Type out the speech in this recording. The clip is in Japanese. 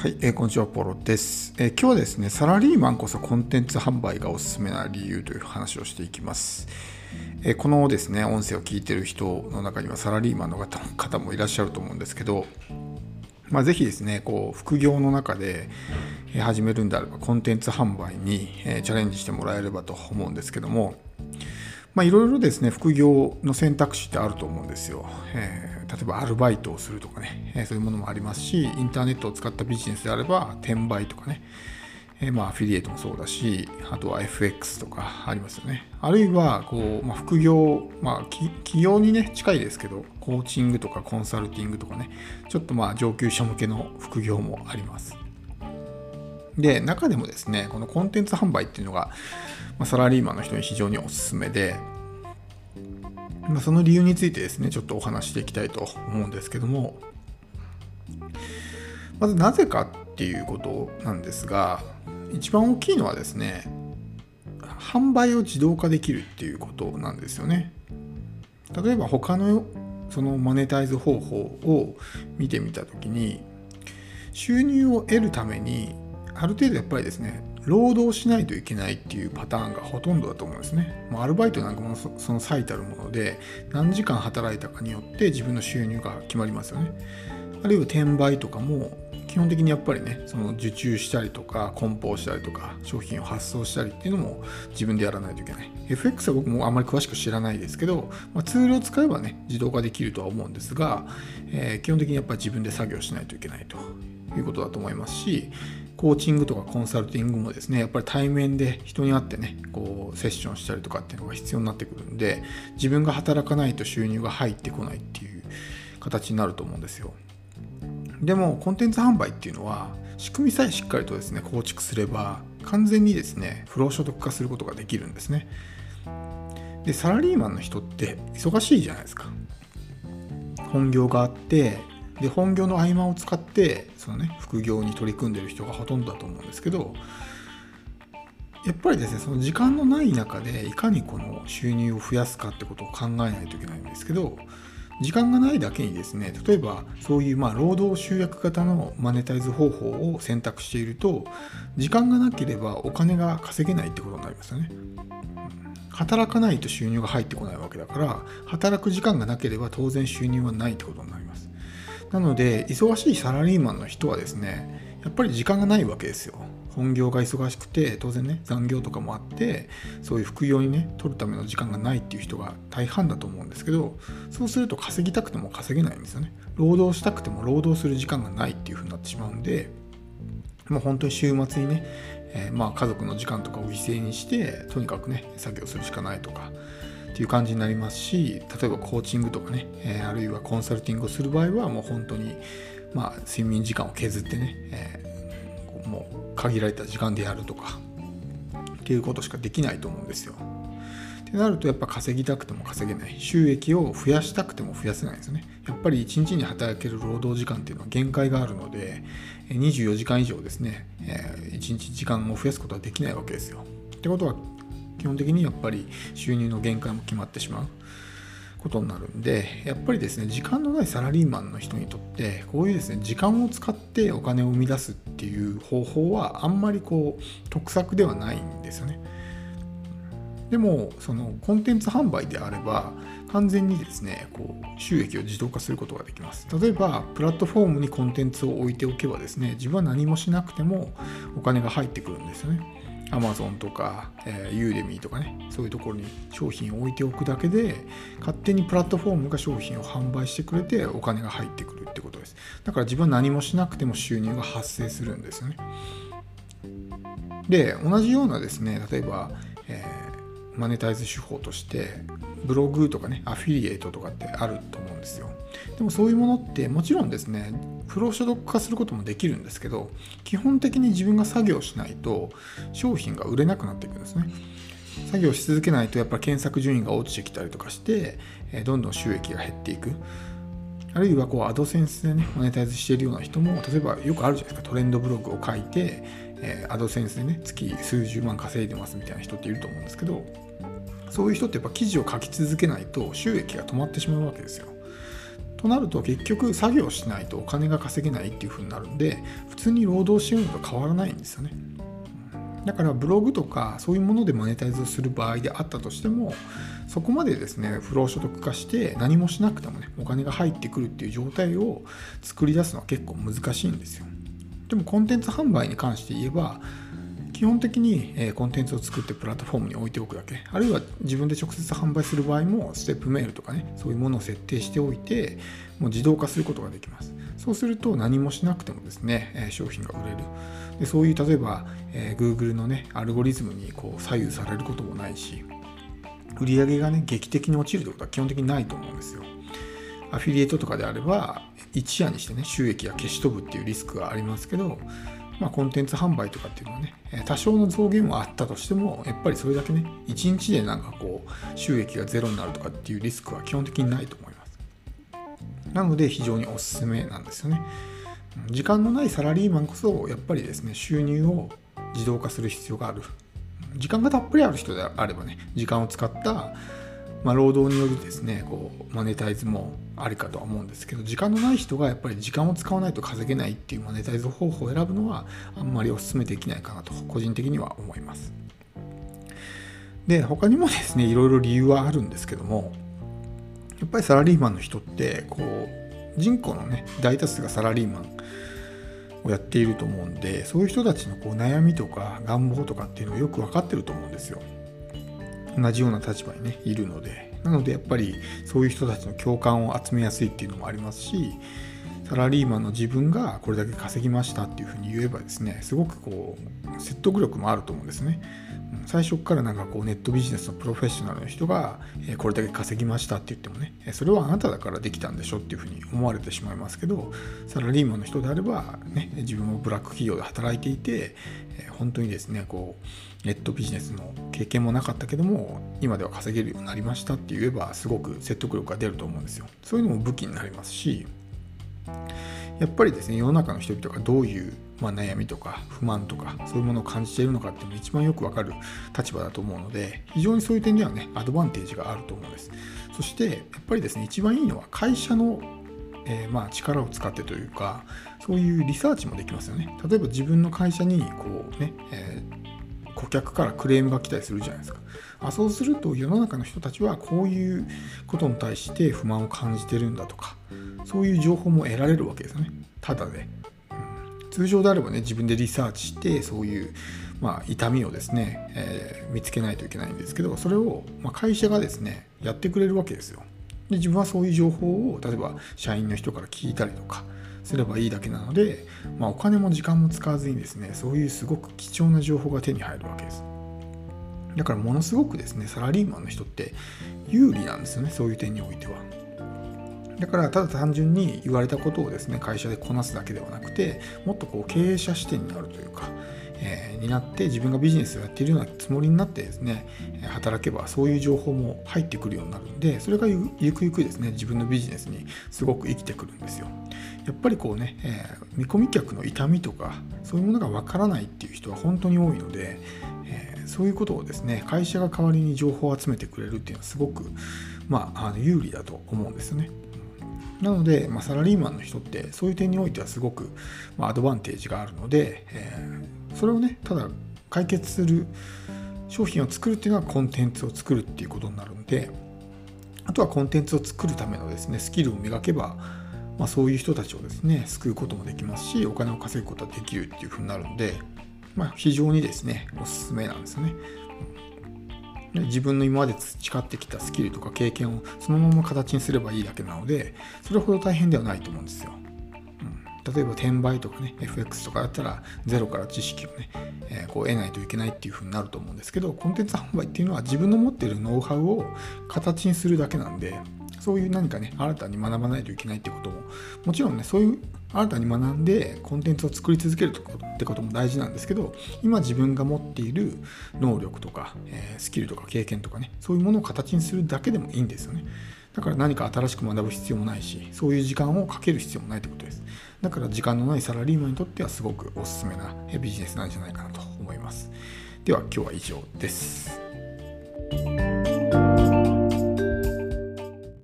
はい、えー、こんにちは、ポロです、えー、今日はですね、サラリーマンこそコンテンツ販売がおすすめな理由という話をしていきます。えー、このですね、音声を聞いてる人の中にはサラリーマンの方方もいらっしゃると思うんですけど、まあ、ぜひですね、こう副業の中で始めるんであれば、コンテンツ販売にチャレンジしてもらえればと思うんですけども、まあ、いろいろですね、副業の選択肢ってあると思うんですよ。えー、例えばアルバイトをするとかね、え、そういうものもありますし、インターネットを使ったビジネスであれば、転売とかね、え、まあアフィリエイトもそうだし、あとは FX とかありますよね。あるいは、こう、まあ、副業、まあ、企業にね、近いですけど、コーチングとかコンサルティングとかね、ちょっとまあ上級者向けの副業もあります。で、中でもですね、このコンテンツ販売っていうのが、まあ、サラリーマンの人に非常におすすめで、ま、その理由についてですね、ちょっとお話していきたいと思うんですけども、まずなぜかっていうことなんですが、一番大きいのはですね、販売を自動化できるっていうことなんですよね。例えば他のそのマネタイズ方法を見てみたときに収入を得るためにある程度やっぱりですね労働しないといけないっていうパターンがほとんどだと思うんですね。もうアルバイトなんかもその最たるもので何時間働いたかによって自分の収入が決まりますよね。あるいは転売とかも基本的にやっぱりねその受注したりとか梱包したりとか商品を発送したりっていうのも自分でやらないといけない FX は僕もあまり詳しく知らないですけど、まあ、ツールを使えばね自動化できるとは思うんですが、えー、基本的にやっぱり自分で作業しないといけないということだと思いますしコーチングとかコンサルティングもですねやっぱり対面で人に会ってねこうセッションしたりとかっていうのが必要になってくるんで自分が働かないと収入が入ってこないっていう形になると思うんですよ。でもコンテンツ販売っていうのは仕組みさえしっかりとですね構築すれば完全にですね不労所得化することができるんですね。でサラリーマンの人って忙しいじゃないですか。本業があってで本業の合間を使ってそのね副業に取り組んでる人がほとんどだと思うんですけどやっぱりですねその時間のない中でいかにこの収入を増やすかってことを考えないといけないんですけど時間がないだけにですね例えばそういうまあ労働集約型のマネタイズ方法を選択していると時間がなければお金が稼げないってことになりますよね。働かないと収入が入ってこないわけだから働く時間がなければ当然収入はないってことになります。なので忙しいサラリーマンの人はですねやっぱり時間がないわけですよ。本業が忙しくて当然ね残業とかもあってそういう副業にね取るための時間がないっていう人が大半だと思うんですけどそうすると稼ぎたくても稼げないんですよね。労働したくても労働する時間がないっていう風になってしまうんでもう本当に週末にね、えー、まあ家族の時間とかを犠牲にしてとにかくね作業するしかないとかっていう感じになりますし例えばコーチングとかね、え、あるいはコンサルティングをする場合はもう本当に、まあ、睡眠時間を削ってね、えー、もう限られた時間でやるとかっていうことしかできないと思うんですよ。ってなるとやっぱ稼ぎたくても稼げない。収益を増やしたくても増やせないんですよね。やっぱり1日に働ける労働時間っていうのは限界があるので24時間以上ですねえ1日時間を増やすことはできないわけですよ。ってことは基本的にやっぱり収入の限界も決まってしまうことになるんでやっぱりですね時間のないサラリーマンの人にとってこういうですね時間を使ってお金を生み出すっていう方法はあんまりこう得策ではないんですよね。でもそのコンテンツ販売であれば完全にですねこう収益を自動化することができます。例えばプラットフォームにコンテンツを置いておけばですね自分は何もしなくてもお金が入ってくるんですよね。Amazon とか、えー、ユーデミーとかねそういうところに商品を置いておくだけで勝手にプラットフォームが商品を販売してくれてお金が入ってくるってことです。だから自分は何もしなくても収入が発生するんですよね。で同じようなですね例えば、えー、マネタイズ手法としてブログとかねアフィリエイトとかってあると思うんですよ。でもそういうものってもちろんですね不労所得化することもできるんですけど基本的に自分が作業しないと商品が売れなくなっていくんですね。作業し続けないとやっぱり検索順位が落ちてきたりとかしてどんどん収益が減っていく。あるいはこうアドセンスでねマネタイズしているような人も例えばよくあるじゃないですか。トレンドブログを書いて、アドセンスでね月数十万稼いでますみたいな人っていると思うんですけどそういう人ってやっぱ記事を書き続けないと収益が止まってしまうわけですよ。となると結局作業しないとお金が稼げないっていう風になるんで普通に労働してるのと変わらないんですよね。だからブログとかそういうものでマネタイズをする場合であったとしてもそこまでですね不労所得化して何もしなくてもねお金が入ってくるっていう状態を作り出すのは結構難しいんですよ。でもコンテンツ販売に関して言えば基本的に、コンテンツを作ってプラットフォームに置いておくだけ。あるいは自分で直接販売する場合もステップメールとかねそういうものを設定しておいてもう自動化することができます。そうすると何もしなくてもですね、商品が売れる。でそういう例えば、え Google のねアルゴリズムにこう左右されることもないし売り上げがね劇的に落ちるってことは基本的にないと思うんですよ。アフィリエイトとかであれば一夜にしてね収益が消し飛ぶっていうリスクがありますけどまあ、コンテンツ販売とかっていうのはね多少の増減はあったとしてもやっぱりそれだけね1日でなんかこう収益がゼロになるとかっていうリスクは基本的にないと思います。なので非常におすすめなんですよね。時間のないサラリーマンこそやっぱりですね収入を自動化する必要がある。時間がたっぷりある人であればね時間を使ったまあ、労働によるですねこうマネタイズもありかとは思うんですけど時間のない人がやっぱり時間を使わないと稼げないっていうマネタイズ方法を選ぶのはあんまりお勧めできないかなと個人的には思います。で他にもですねいろいろ理由はあるんですけどもやっぱりサラリーマンの人ってこう人口のね大多数がサラリーマンをやっていると思うんでそういう人たちのこう悩みとか願望とかっていうのをよく分かってると思うんですよ。同じような立場にねいるのでなのでやっぱりそういう人たちの共感を集めやすいっていうのもありますしサラリーマンの自分がこれだけ稼ぎましたっていうふうに言えばですねすごくこう説得力もあると思うんですね。最初からなんかこうネットビジネスのプロフェッショナルの人がこれだけ稼ぎましたって言ってもねそれはあなただからできたんでしょっていうふうに思われてしまいますけどサラリーマンの人であれば、ね、自分もブラック企業で働いていて本当にですねこうネットビジネスの経験もなかったけども今では稼げるようになりましたって言えばすごく説得力が出ると思うんですよ。そういうのも武器になりますしやっぱりですね世の中の人々がどういうまあ、悩みとか不満とかそういうものを感じているのかっていうのが一番よくわかる立場だと思うので非常にそういう点ではねアドバンテージがあると思うんです。そしてやっぱりですね一番いいのは会社のえー、まあ力を使ってというかそういうリサーチもできますよね。例えば自分の会社にこうね、えー、顧客からクレームが来たりするじゃないですか。あそうすると世の中の人たちはこういうことに対して不満を感じてるんだとかそういう情報も得られるわけですよね。ただで。通常であればね自分でリサーチしてそういう、まあ、痛みをですね、えー、見つけないといけないんですけどそれを、まあ、会社がですねやってくれるわけですよ。で自分はそういう情報を例えば社員の人から聞いたりとかすればいいだけなので、まあ、お金も時間も使わずにですねそういうすごく貴重な情報が手に入るわけです。だからものすごくですねサラリーマンの人って有利なんですよねそういう点においては。だからただ単純に言われたことをですね会社でこなすだけではなくてもっとこう経営者視点になるというか、え、になって自分がビジネスをやっているようなつもりになってですね働けばそういう情報も入ってくるようになるんでそれがゆくゆくですね自分のビジネスにすごく生きてくるんですよやっぱりこうね、え、見込み客の痛みとかそういうものがわからないっていう人は本当に多いので、え、そういうことをですね会社が代わりに情報を集めてくれるっていうのはすごくまあ、の有利だと思うんですよね。なので、まあ、サラリーマンの人ってそういう点においてはすごく、まあ、アドバンテージがあるので、えー、それをねただ解決する商品を作るっていうのはコンテンツを作るっていうことになるのであとはコンテンツを作るためのですねスキルを磨けば、まあ、そういう人たちをですね救うこともできますしお金を稼ぐことができるっていうふうになるんで、まあ、非常にですねおすすめなんですよね。自分の今まで培ってきたスキルとか経験をそのまま形にすればいいだけなのでそれほど大変ではないと思うんですよ。例えば転売とかね FX とかだったらゼロから知識をね、えー、こう得ないといけないっていうふうになると思うんですけどコンテンツ販売っていうのは自分の持ってるノウハウを形にするだけなんでそういう何かね新たに学ばないといけないってことももちろんねそういう新たに学んでコンテンツを作り続けるってことも大事なんですけど今自分が持っている能力とか、えー、スキルとか経験とかねそういうものを形にするだけでもいいんですよね。だから何か新しく学ぶ必要もないしそういう時間をかける必要もないってことです。だから時間のないサラリーマンにとってはすごくおすすめなビジネスなんじゃないかなと思います。では今日は以上です。